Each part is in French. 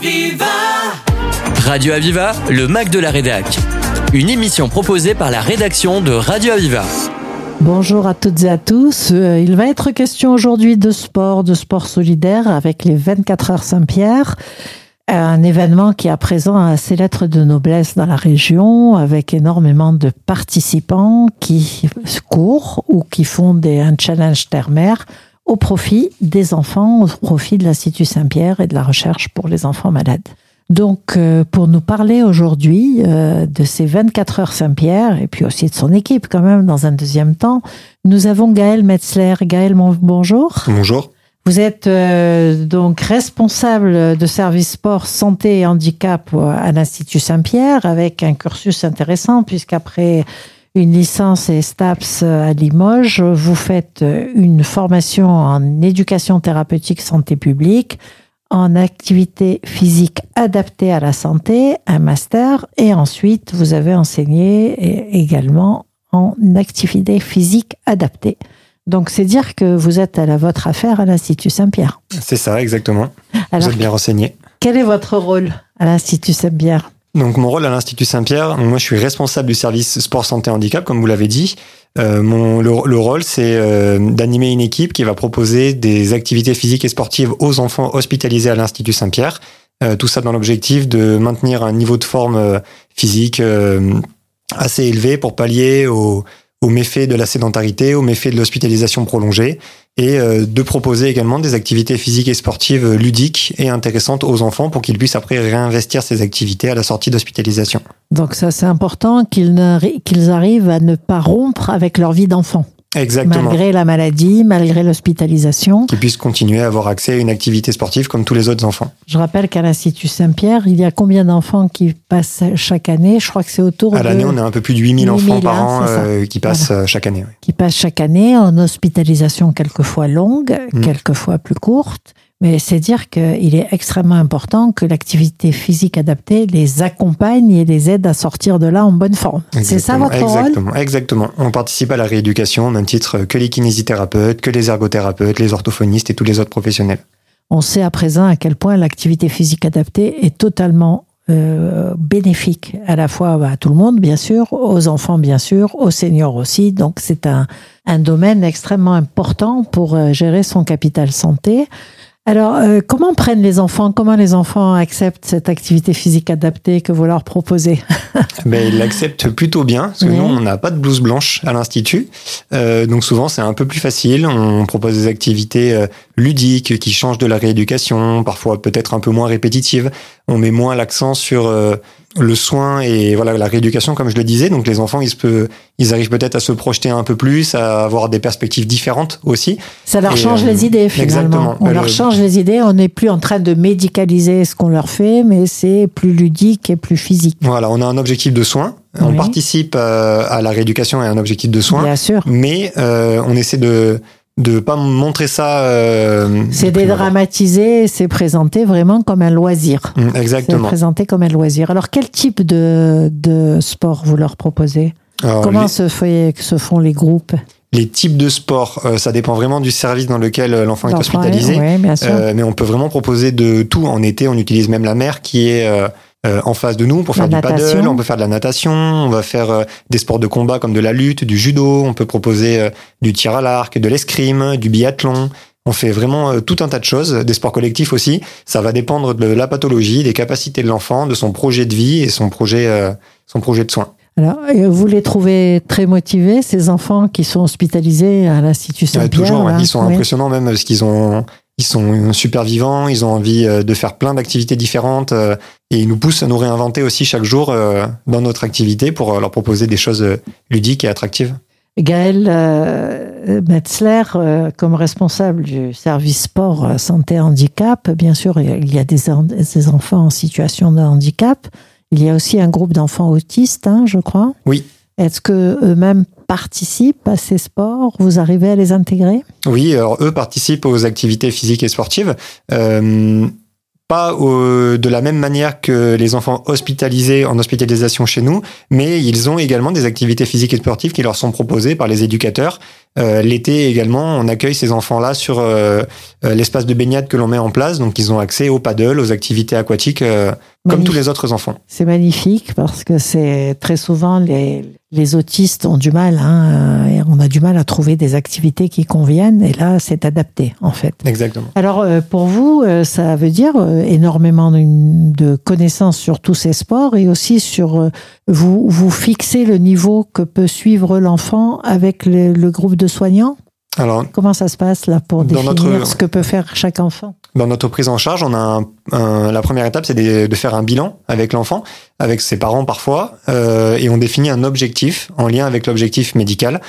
Aviva Radio Aviva, le Mac de la Rédac. Une émission proposée par la rédaction de Radio Aviva. Bonjour à toutes et à tous. Euh, Il va être question aujourd'hui de sport, de sport solidaire avec les 24 heures Saint-Pierre. Un événement qui à présent a ses lettres de noblesse dans la région avec énormément de participants qui courent ou qui font des, un challenge terre-mer au profit des enfants, au profit de l'Institut Saint-Pierre et de la recherche pour les enfants malades. Donc, euh, pour nous parler aujourd'hui euh, de ces 24 heures Saint-Pierre et puis aussi de son équipe quand même dans un deuxième temps, nous avons Gaël Metzler. Gaël, bonjour. Bonjour. Vous êtes euh, donc responsable de service sport, santé et handicap à l'Institut Saint-Pierre avec un cursus intéressant puisqu'après une licence et STAPS à Limoges, vous faites une formation en éducation thérapeutique santé publique, en activité physique adaptée à la santé, un master, et ensuite vous avez enseigné également en activité physique adaptée. Donc c'est dire que vous êtes à la votre affaire à l'Institut Saint-Pierre. C'est ça, exactement. Alors Vous êtes bien renseigné. quel est votre rôle à l'Institut Saint-Pierre? Donc, mon rôle à l'Institut Saint-Pierre, moi, je suis responsable du service sport, santé, handicap, comme vous l'avez dit. Euh, mon, le, le rôle, c'est euh, d'animer une équipe qui va proposer des activités physiques et sportives aux enfants hospitalisés à l'Institut Saint-Pierre. Euh, tout ça dans l'objectif de maintenir un niveau de forme physique assez élevé pour pallier aux, aux méfaits de la sédentarité, aux méfaits de l'hospitalisation prolongée, et euh, de proposer également des activités physiques et sportives euh, ludiques et intéressantes aux enfants pour qu'ils puissent après réinvestir ces activités à la sortie d'hospitalisation. Donc ça c'est important qu'ils arrivent à ne pas rompre avec leur vie d'enfant, Exactement. malgré la maladie, malgré l'hospitalisation. Qu'ils puissent continuer à avoir accès à une activité sportive comme tous les autres enfants. Je rappelle qu'à l'Institut Saint-Pierre, il y a combien d'enfants qui passent chaque année? Je crois que c'est autour À de... l'année, on a un peu plus de 8000 enfants 8000, par hein, an euh, qui passent euh, chaque année. qui passent chaque année en hospitalisation quelquefois longue, Mm. quelquefois plus courte. Mais c'est dire qu'il est extrêmement important que l'activité physique adaptée les accompagne et les aide à sortir de là en bonne forme. C'est ça Exactement, votre rôle? Exactement, exactement. On participe à la rééducation même titre que les kinésithérapeutes, que les ergothérapeutes, les orthophonistes et tous les autres professionnels. On sait à présent à quel point l'activité physique adaptée est totalement euh, bénéfique à la fois bah, à tout le monde, bien sûr, aux enfants, bien sûr, aux seniors aussi. Donc c'est un, un domaine extrêmement important pour euh, gérer son capital santé. Alors, euh, comment prennent les enfants Comment les enfants acceptent cette activité physique adaptée que vous leur proposez Ben, ils l'acceptent plutôt bien, parce que nous, on n'a pas de blouse blanche à l'Institut. Euh, donc souvent, c'est un peu plus facile. On propose des activités euh, ludiques qui changent de la rééducation, parfois peut-être un peu moins répétitives. On met moins l'accent sur euh, le soin et voilà la rééducation, comme je le disais. Donc les enfants, ils, se peut, ils arrivent peut-être à se projeter un peu plus, à avoir des perspectives différentes aussi. Ça leur Et, change euh, les idées finalement. exactement. On Euh, leur le- change les idées. On n'est plus en train de médicaliser ce qu'on leur fait, mais c'est plus ludique et plus physique. Voilà, on a un objectif de soin. On participe euh, à la rééducation et à un objectif de soin. Bien sûr. mais euh, on essaie de de pas montrer ça. euh, C'est dédramatiser, c'est présenté vraiment comme un loisir. Mm, C'est Exactement. présenté comme un loisir. Alors, quel type de, de sport vous leur proposez? Alors, Comment les, se, fait, se font les groupes? Les types de sports, euh, ça dépend vraiment du service dans lequel euh, l'enfant est hospitalisé. Oui, bien sûr. Euh, mais on peut vraiment proposer de tout. En été, on utilise même la mer qui est euh, en face de nous pour La faire du paddle. On peut faire de la natation. On va faire euh, des sports de combat comme de la lutte, du judo. On peut proposer euh, du tir à l'arc, de l'escrime, du biathlon. On fait vraiment euh, tout un tas de choses, des sports collectifs aussi. Ça va dépendre de la pathologie, des capacités de l'enfant, de son projet de vie et son projet, euh, son projet de soins. Alors, euh, vous les trouvez très motivés, ces enfants qui sont hospitalisés à l'Institut Ouais, Saint-Pierre toujours, ouais. là ils sont Oui. impressionnants même parce qu'ils ont, ils sont super vivants, ils ont envie euh, de faire plein d'activités différentes euh, et ils nous poussent à nous réinventer aussi chaque jour euh, dans notre activité pour leur proposer des choses ludiques et attractives. Gaël euh, Metzler, euh, comme responsable du service sport santé handicap, bien sûr, il y a des, en- des enfants en situation de handicap. Il y a aussi un groupe d'enfants autistes, hein, je crois. Oui. Est-ce que eux-mêmes participent à ces sports Vous arrivez à les intégrer? Oui, alors eux participent aux activités physiques et sportives. Euh, pas au- de la même manière que les enfants hospitalisés en hospitalisation chez nous, mais ils ont également des activités physiques et sportives qui leur sont proposées par les éducateurs. Euh, L'été également, on accueille ces enfants-là sur euh, euh, l'espace de baignade que l'on met en place, donc ils ont accès au paddle, aux activités aquatiques, euh, comme tous les autres enfants. C'est magnifique parce que c'est très souvent les, les autistes ont du mal, hein, et on a du mal à trouver des activités qui conviennent et là c'est adapté en fait. Exactement. Alors euh, pour vous, euh, ça veut dire euh, énormément de connaissances sur tous ces sports et aussi sur euh, vous vous fixez le niveau que peut suivre l'enfant avec le, le groupe de soignants? Alors, Comment ça se passe là pour définir notre- ce que peut faire chaque enfant? Dans notre prise en charge, on a un, un- la première étape, c'est de, de faire un bilan avec l'enfant, avec ses parents parfois, euh, et on définit un objectif en lien avec l'objectif médical,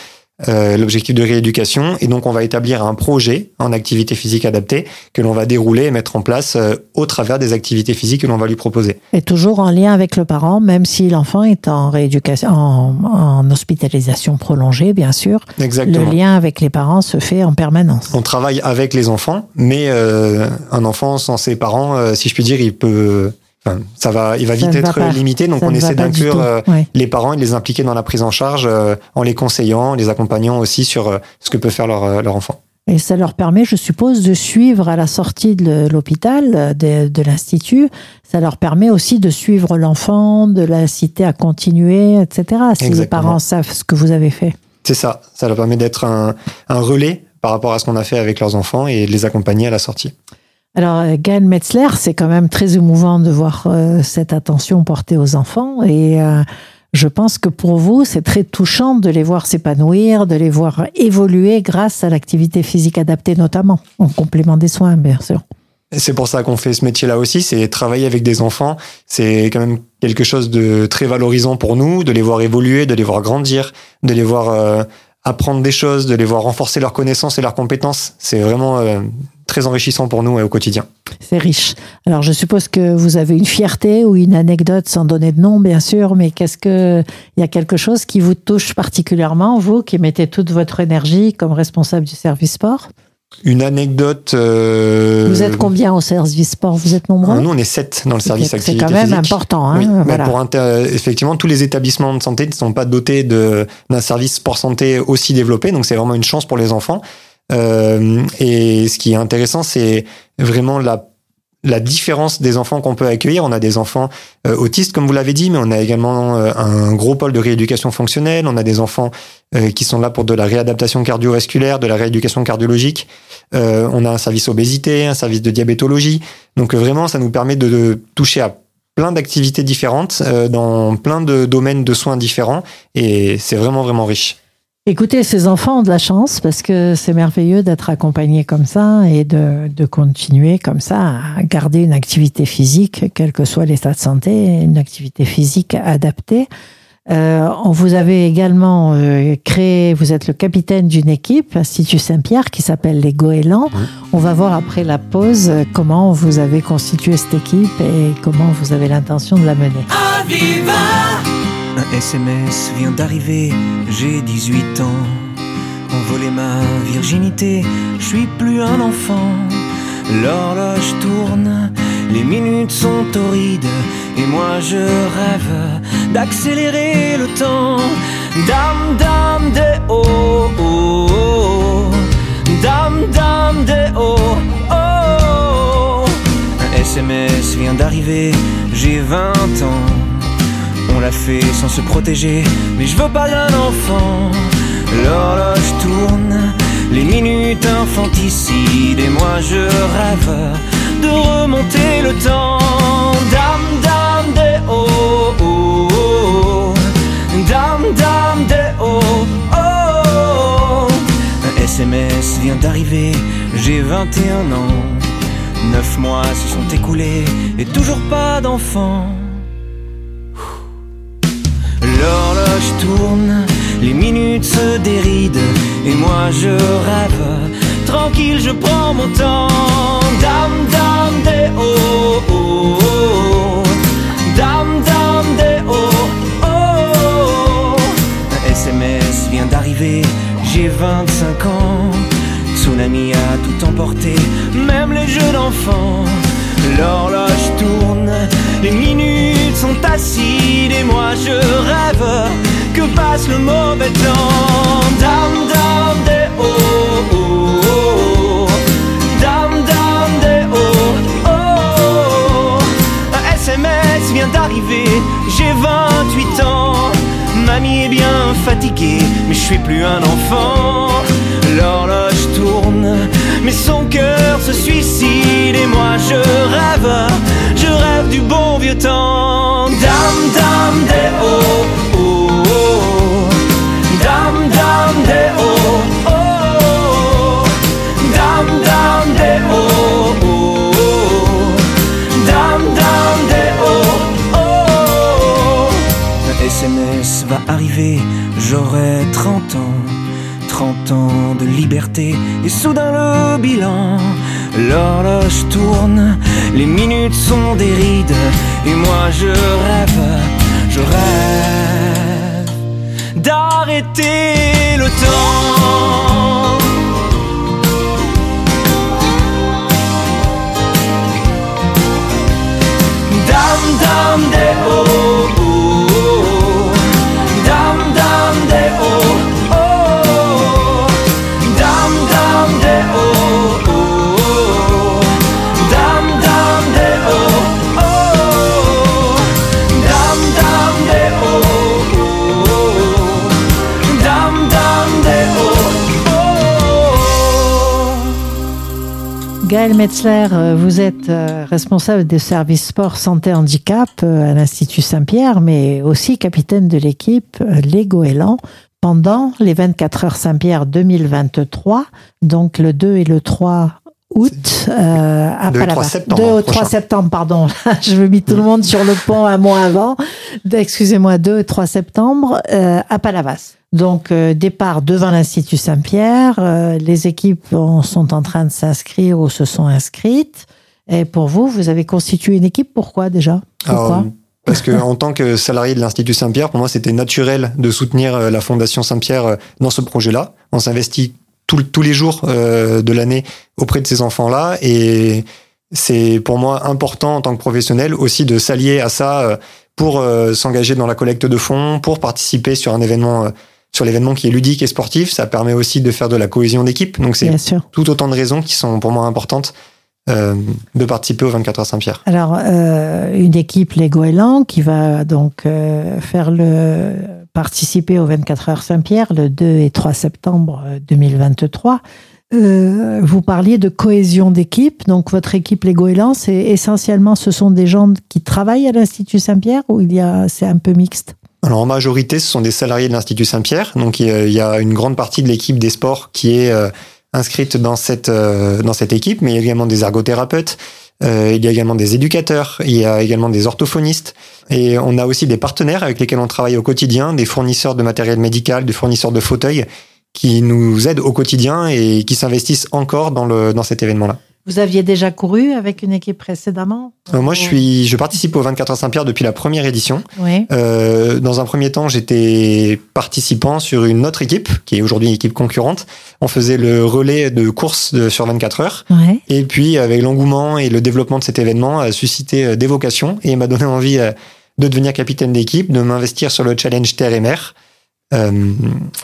euh, l'objectif de rééducation, et donc on va établir un projet en activité physique adaptée que l'on va dérouler et mettre en place euh, au travers des activités physiques que l'on va lui proposer. Et toujours en lien avec le parent, même si l'enfant est en rééducation, en, en hospitalisation prolongée, bien sûr. Exactement. Le lien avec les parents se fait en permanence. On travaille avec les enfants, mais euh, un enfant sans ses parents, euh, si je puis dire, il peut, enfin, ça va, il va vite va être limité. Donc Ça on essaie d'inclure euh, Ouais. les parents et de les impliquer dans la prise en charge euh, en les conseillant, en les accompagnant aussi sur euh, ce que peut faire leur, leur enfant. Et ça leur permet, je suppose, de suivre à la sortie de l'hôpital, de, de l'institut. Ça leur permet aussi de suivre l'enfant, de l'inciter à continuer, etc. Si les parents savent ce que vous avez fait. C'est ça. Ça leur permet d'être un, un relais par rapport à ce qu'on a fait avec leurs enfants et de les accompagner à la sortie. Alors, euh, Gaël Metzler, c'est quand même très émouvant de voir euh, cette attention portée aux enfants. Et euh, je pense que pour vous, c'est très touchant de les voir s'épanouir, de les voir évoluer grâce à l'activité physique adaptée, notamment, en complément des soins, bien sûr. C'est pour ça qu'on fait ce métier-là aussi, c'est travailler avec des enfants. C'est quand même quelque chose de très valorisant pour nous, de les voir évoluer, de les voir grandir, de les voir apprendre des choses, de les voir renforcer leurs connaissances et leurs compétences. C'est vraiment très enrichissant pour nous euh, au quotidien. C'est riche. Alors, je suppose que vous avez une fierté ou une anecdote, sans donner de nom, bien sûr, mais qu'est-ce que, il y a quelque chose qui vous touche particulièrement, vous, qui mettez toute votre énergie comme responsable du service sport? Une anecdote. euh, Vous êtes combien au service sport? Vous êtes nombreux? Nous, on est sept dans le service C'est activité quand même physique. important. Hein, Oui, mais voilà. pour inter- effectivement, tous les établissements de santé ne sont pas dotés de- d'un service sport santé aussi développé, donc c'est vraiment une chance pour les enfants. Euh, et ce qui est intéressant, c'est vraiment la la différence des enfants qu'on peut accueillir. On a des enfants euh, autistes, comme vous l'avez dit, mais on a également euh, un gros pôle de rééducation fonctionnelle. On a des enfants qui sont là pour de la réadaptation cardiovasculaire, de la rééducation cardiologique. On a un service obésité, un service de diabétologie. Donc vraiment, ça nous permet de, toucher à plein d'activités différentes dans plein de domaines de soins différents et c'est vraiment vraiment riche. Écoutez, ces enfants ont de la chance parce que c'est merveilleux d'être accompagnés comme ça et de, de continuer comme ça à garder une activité physique, quel que soit l'état de santé, une activité physique adaptée. Euh, on vous avez également euh, créé, vous êtes le capitaine d'une équipe, Institut Saint-Pierre, qui s'appelle les Goélands. On va voir après la pause euh, comment vous avez constitué cette équipe et comment vous avez l'intention de la mener. Un SMS vient d'arriver, j'ai 18 ans. On volait ma virginité, je suis plus un enfant. L'horloge tourne, les minutes sont torrides, et moi je rêve d'accélérer le temps. Dame, dame, des oh, oh, oh. Dame, dame, des oh, oh. Un SMS vient d'arriver, j'ai 20 ans. L'a fait sans se protéger, mais je veux pas d'un enfant. L'horloge tourne, les minutes infanticides, et moi je rêve de remonter le temps. Dame, dame, des oh, oh, oh. Dame, dame, des oh, oh. Un SMS vient d'arriver, j'ai 21 ans. Neuf mois se sont écoulés, et toujours pas d'enfant. L'horloge tourne, les minutes se dérident, et moi je rêve. Tranquille, je prends mon temps. Dame, dame, des oh, oh, oh. Dame, dame, des oh, oh. Un SMS vient d'arriver, j'ai 25 ans. Tsunami a tout emporté, même les jeux d'enfants. L'horloge d'acide et moi je rêve que passe le mauvais temps. Dam dam des oh oh oh. Des oh. Un SMS vient d'arriver, j'ai 28 ans. Mamie est bien fatiguée, mais je suis plus un enfant. L'horloge tourne, mais son cœur se suicide et moi je rêve, je rêve du bon vieux temps. Dam dam des oh va arriver, j'aurai 30 ans. 30 ans de liberté et soudain le bilan. L'horloge tourne, les minutes sont des rides et moi je rêve, je rêve d'arrêter le temps. Dam dam des Gaël Metzler, euh, vous êtes euh, responsable des services sport santé handicap euh, à l'Institut Saint-Pierre, mais aussi capitaine de l'équipe Les Goélands pendant les 24 heures Saint-Pierre 2023, donc le 2 et le 3 août euh, à 2 et 3 Palavas. septembre 2 au 3 prochain. septembre, pardon. Je veux mis tout le monde sur le pont un mois avant. Excusez-moi, 2 et 3 septembre euh, à Palavas. Donc, euh, départ devant l'Institut Saint-Pierre. euh, les équipes ont- sont en train de s'inscrire ou se sont inscrites. Et pour vous, vous avez constitué une équipe. Pourquoi déjà? Pourquoi? Parce que en tant que salarié de l'Institut Saint-Pierre, pour moi, c'était naturel de soutenir la Fondation Saint-Pierre dans ce projet-là. On s'investit tous les jours de l'année auprès de ces enfants-là et c'est pour moi important en tant que professionnel aussi de s'allier à ça euh, pour euh, s'engager dans la collecte de fonds, pour participer sur un événement, euh, sur l'événement qui est ludique et sportif. Ça permet aussi de faire de la cohésion d'équipe. Donc c'est tout autant de raisons qui sont pour moi importantes euh, de participer au 24 heures Saint-Pierre. Alors, euh, une équipe Les Goélands qui va donc euh, faire le participer au 24 heures Saint-Pierre le 2 et 3 septembre euh, 2023. Euh, vous parliez de cohésion d'équipe. Donc, votre équipe Les Goélands, c'est essentiellement, ce sont des gens qui travaillent à l'Institut Saint-Pierre ou il y a, c'est un peu mixte? Alors en majorité, ce sont des salariés de l'Institut Saint-Pierre. Donc il y a- une grande partie de l'équipe des sports qui est euh, inscrite dans cette euh, dans cette équipe, mais il y a également des ergothérapeutes, il y a également des éducateurs, il y a également des orthophonistes, et on a aussi des partenaires avec lesquels on travaille au quotidien, des fournisseurs de matériel médical, des fournisseurs de fauteuils qui nous aident au quotidien et qui s'investissent encore dans le dans cet événement-là. Vous aviez déjà couru avec une équipe précédemment? Euh, moi, je suis je participe au 24 heures Saint-Pierre depuis la première édition. Oui. Euh, dans un premier temps, j'étais participant sur une autre équipe, qui est aujourd'hui une équipe concurrente. On faisait le relais de course de, sur 24 heures. Ouais. Et puis, avec l'engouement et le développement de cet événement, a suscité euh, des vocations et m'a donné envie de devenir capitaine d'équipe, de m'investir sur le challenge Terre et Mer. Euh,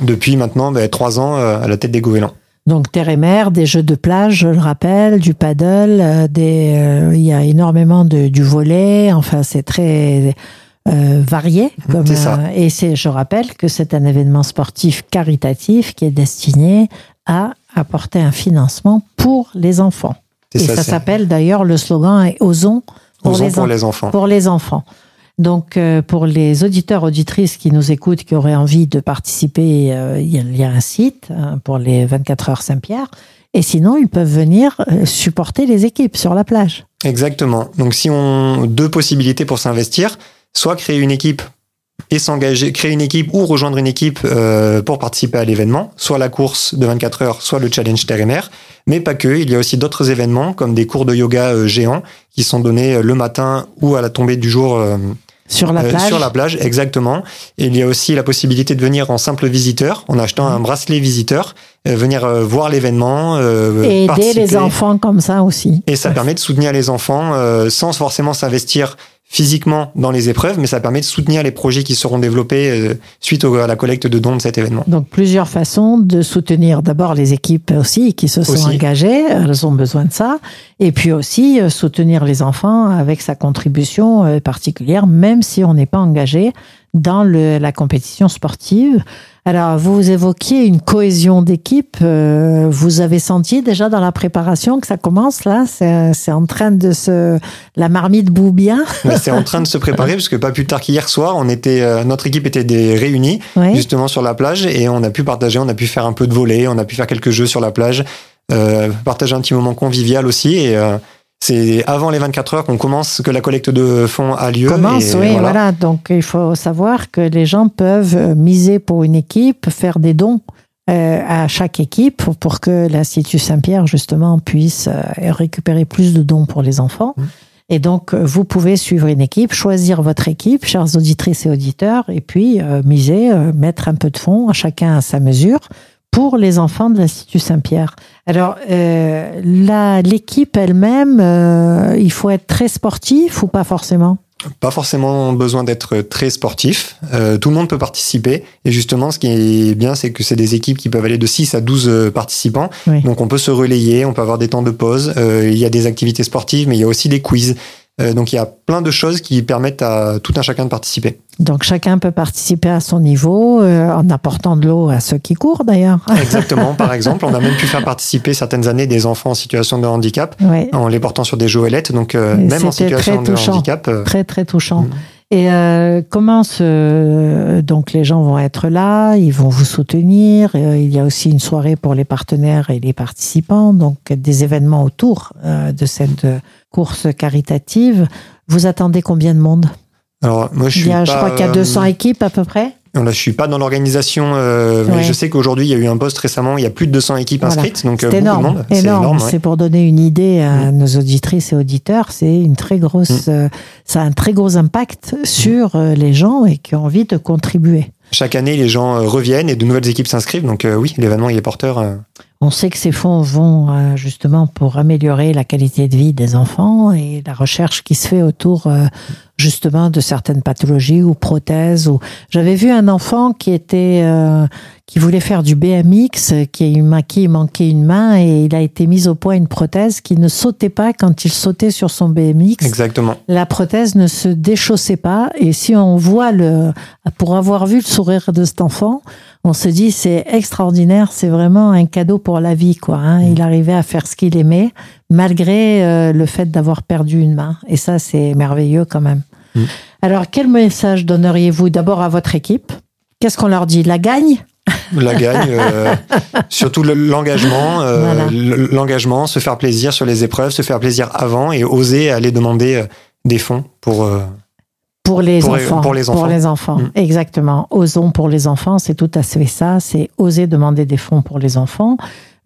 depuis maintenant ben, trois ans euh, à la tête des goélands. Donc terre et mer, des jeux de plage, je le rappelle, du paddle, euh, des, euh, il y a énormément de du volet. Enfin, c'est très euh, varié. Comme, C'est ça. euh, et c'est, je rappelle que c'est un événement sportif caritatif qui est destiné à apporter un financement pour les enfants. Et ça, c'est- s'appelle d'ailleurs le slogan est Osons pour, Osons les, pour en- les enfants. pour les enfants. Donc, euh, pour les auditeurs, auditrices qui nous écoutent, qui auraient envie de participer, euh, il y, a- un site hein, pour les 24 heures Saint-Pierre. Et sinon, ils peuvent venir euh, supporter les équipes sur la plage. Exactement. Donc, si on deux possibilités pour s'investir, soit créer une équipe et s'engager, créer une équipe ou rejoindre une équipe pour participer à l'événement, soit la course de 24 heures, soit le challenge terre et mer, mais pas que. Il y a aussi d'autres événements comme des cours de yoga géants qui sont donnés le matin ou à la tombée du jour Sur la euh, plage. sur la plage, exactement. Et il y a aussi la possibilité de venir en simple visiteur, en achetant un bracelet visiteur, euh, venir euh, voir l'événement, euh, et aider participer. les enfants comme ça aussi. Et ça permet de soutenir les enfants euh, sans forcément s'investir physiquement dans les épreuves, mais ça permet de soutenir les projets qui seront développés euh, suite à la collecte de dons de cet événement. Donc plusieurs façons de soutenir d'abord les équipes aussi qui se sont engagées, elles ont besoin de ça, et puis aussi euh, soutenir les enfants avec sa contribution euh, particulière, même si on n'est pas engagé dans le, la compétition sportive. Alors, vous évoquiez une cohésion d'équipe. Euh, vous avez senti déjà dans la préparation que ça commence là? C'est en train de se... La marmite bout bien? C'est en train de se préparer parce que pas plus tard qu'hier soir, on était, euh, notre équipe était des réunis justement sur la plage et on a pu partager, on a pu faire un peu de volley, on a pu faire quelques jeux sur la plage, euh, partager un petit moment convivial aussi et euh, c'est avant les 24 heures qu'on commence, que la collecte de fonds a lieu. Commence, oui, voilà. Donc il faut savoir que les gens peuvent miser pour une équipe, faire des dons euh, à chaque équipe pour que l'Institut Saint-Pierre, justement, puisse euh, récupérer plus de dons pour les enfants. Mmh. Et donc, vous pouvez suivre une équipe, choisir votre équipe, chers auditrices et auditeurs, et puis euh, miser, mettre un peu de fonds, chacun à sa mesure, pour les enfants de l'Institut Saint-Pierre. Alors, euh, l'équipe elle-même, euh, il faut être très sportif ou pas forcément? Pas forcément besoin d'être très sportif. Euh, tout le monde peut participer. Et justement, ce qui est bien, c'est que c'est des équipes qui peuvent aller de 6 à 12 euh, participants. Donc on peut se relayer, on peut avoir des temps de pause. Euh, il y a des activités sportives, mais il y a aussi des quiz. Euh, donc il y a plein de choses qui permettent à tout un chacun de participer. Donc chacun peut participer à son niveau euh, en apportant de l'eau à ceux qui courent d'ailleurs. Exactement, par exemple, on a même pu faire participer certaines années des enfants en situation de handicap en les portant sur des joëlettes, donc euh, même en situation de handicap. Très très touchant. Mm. Et euh, comment ce, donc les gens vont être là, ils vont vous soutenir? il y a aussi une soirée pour les partenaires et les participants, donc des événements autour de cette course caritative. Vous attendez combien de monde? Alors, moi, je, suis je crois qu'il y a 200 équipes à peu près? Non, là, je suis pas dans l'organisation, euh, mais je sais qu'aujourd'hui, il y a eu un poste récemment, il y a plus de 200 équipes inscrites, donc euh, c'est énorme. énorme. C'est pour donner une idée à mm. nos auditrices et auditeurs, c'est une très grosse, mm. euh, ça a un très gros impact sur les gens et qui ont envie de contribuer. Chaque année, les gens reviennent et de nouvelles équipes s'inscrivent, donc oui, l'événement il est porteur. On sait que ces fonds vont justement pour améliorer la qualité de vie des enfants et la recherche qui se fait autour justement de certaines pathologies ou prothèses. Ou j'avais vu un enfant qui était euh, qui voulait faire du BMX, qui a qui manquait une main et il a été mis au point une prothèse qui ne sautait pas quand il sautait sur son BMX. Exactement. La prothèse ne se déchaussait pas et si on voit le pour avoir vu le sourire de cet enfant, on se dit c'est extraordinaire, c'est vraiment un cadeau pour la vie quoi. Hein. Il arrivait à faire ce qu'il aimait malgré euh, le fait d'avoir perdu une main et ça c'est merveilleux quand même. Mm. Alors quel message donneriez-vous d'abord à votre équipe? Qu'est-ce qu'on leur dit? La gagne? La gagne, euh, surtout l'engagement, euh, l'engagement, se faire plaisir sur les épreuves, se faire plaisir avant et oser aller demander des fonds pour pour les enfants. Pour les enfants. Pour les enfants, mm. exactement. Osons pour les enfants, c'est tout à fait ça. C'est oser demander des fonds pour les enfants.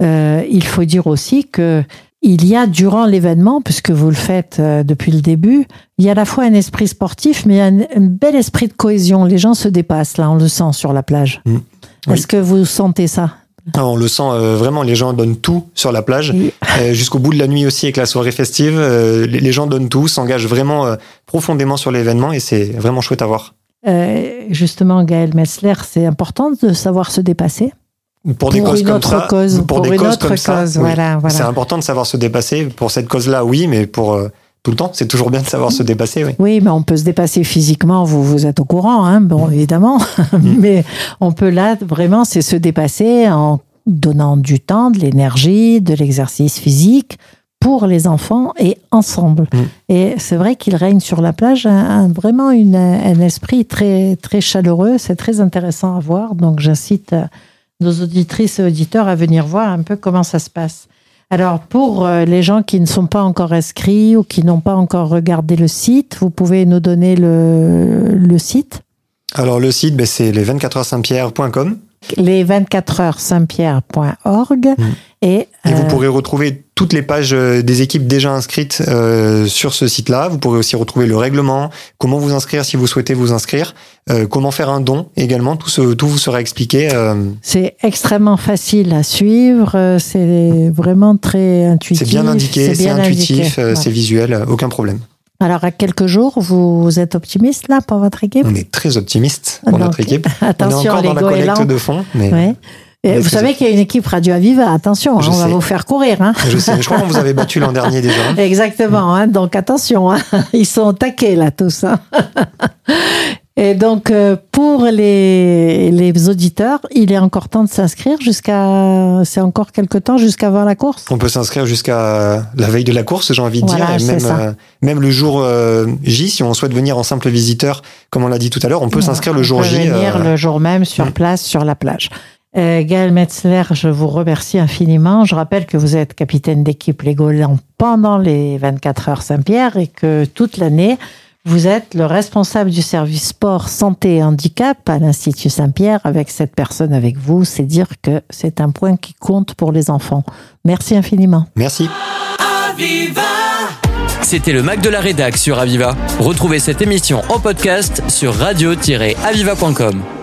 Euh, il faut dire aussi que il y a durant l'événement, puisque vous le faites euh, depuis le début, il y a à la fois un esprit sportif, mais un, un bel esprit de cohésion. Les gens se dépassent là, on le sent sur la plage. Mm. Est-ce que vous sentez ça? Ah, on le sent euh, vraiment, les gens donnent tout sur la plage, euh, jusqu'au bout de la nuit aussi avec la soirée festive. Euh, les, gens donnent tout, s'engagent vraiment profondément sur l'événement et c'est vraiment chouette à voir. justement, Gaël Metzler, c'est important de savoir se dépasser pour, des causes une autre cause, pour, des causes comme ça, voilà, voilà. c'est important de savoir se dépasser. Pour cette cause-là, oui, mais pour tout le temps. C'est toujours bien de savoir se dépasser, oui. Oui, mais on peut se dépasser physiquement, vous, vous êtes au courant, hein, bon, évidemment. Mm. mais on peut là, vraiment, c'est se dépasser en donnant du temps, de l'énergie, de l'exercice physique pour les enfants et ensemble. Mm. Et c'est vrai qu'il règne sur la plage un, vraiment une, un esprit très, très chaleureux. C'est très intéressant à voir. Donc, j'incite nos auditrices et auditeurs à venir voir un peu comment ça se passe. Alors, pour euh, les gens qui ne sont pas encore inscrits ou qui n'ont pas encore regardé le site, vous pouvez nous donner le, le site? Alors, le site, ben, c'est les 24 heures saint-pierre.com. Les 24 heures saint-pierre.org. Mm. Et, vous euh, pourrez retrouver toutes les pages euh, des équipes déjà inscrites euh, sur ce site-là. Vous pourrez aussi retrouver le règlement, comment vous inscrire si vous souhaitez vous inscrire, comment faire un don également. Tout, ce, tout vous sera expliqué. C'est extrêmement facile à suivre. C'est vraiment très intuitif. C'est bien indiqué, c'est intuitif, c'est visuel, aucun problème. Alors, à quelques jours, vous êtes optimiste là pour votre équipe? On est très optimiste pour Donc, notre équipe. Attention, on est encore les dans la goélands. collecte de fonds, mais Ouais. Et Mais vous savez qu'il y a une équipe Radio Aviva, attention, Je on va vous faire courir. Hein. je sais. Je crois qu'on vous avait battu l'an dernier déjà. Exactement, hein, donc attention, hein, ils sont taqués là tous. Et donc euh, pour les, les auditeurs, il est encore temps de s'inscrire jusqu'à, c'est encore quelque temps jusqu'avant la course? On peut s'inscrire jusqu'à la veille de la course, j'ai envie de Voilà, dire, et même, euh, même le jour euh, J, si on souhaite venir en simple visiteur, comme on l'a dit tout à l'heure, on peut s'inscrire le On jour peut J. venir euh, le jour même sur mm. place sur la plage. Gaël Metzler, je vous remercie infiniment. Je rappelle que vous êtes capitaine d'équipe Les Goélands pendant les 24 heures Saint-Pierre et que toute l'année, vous êtes le responsable du service sport, santé et handicap à l'Institut Saint-Pierre. Avec cette personne avec vous, c'est dire que c'est un point qui compte pour les enfants. Merci infiniment. Merci. C'était le Mac de la Rédac sur Aviva. Retrouvez cette émission en podcast sur radio-aviva.com.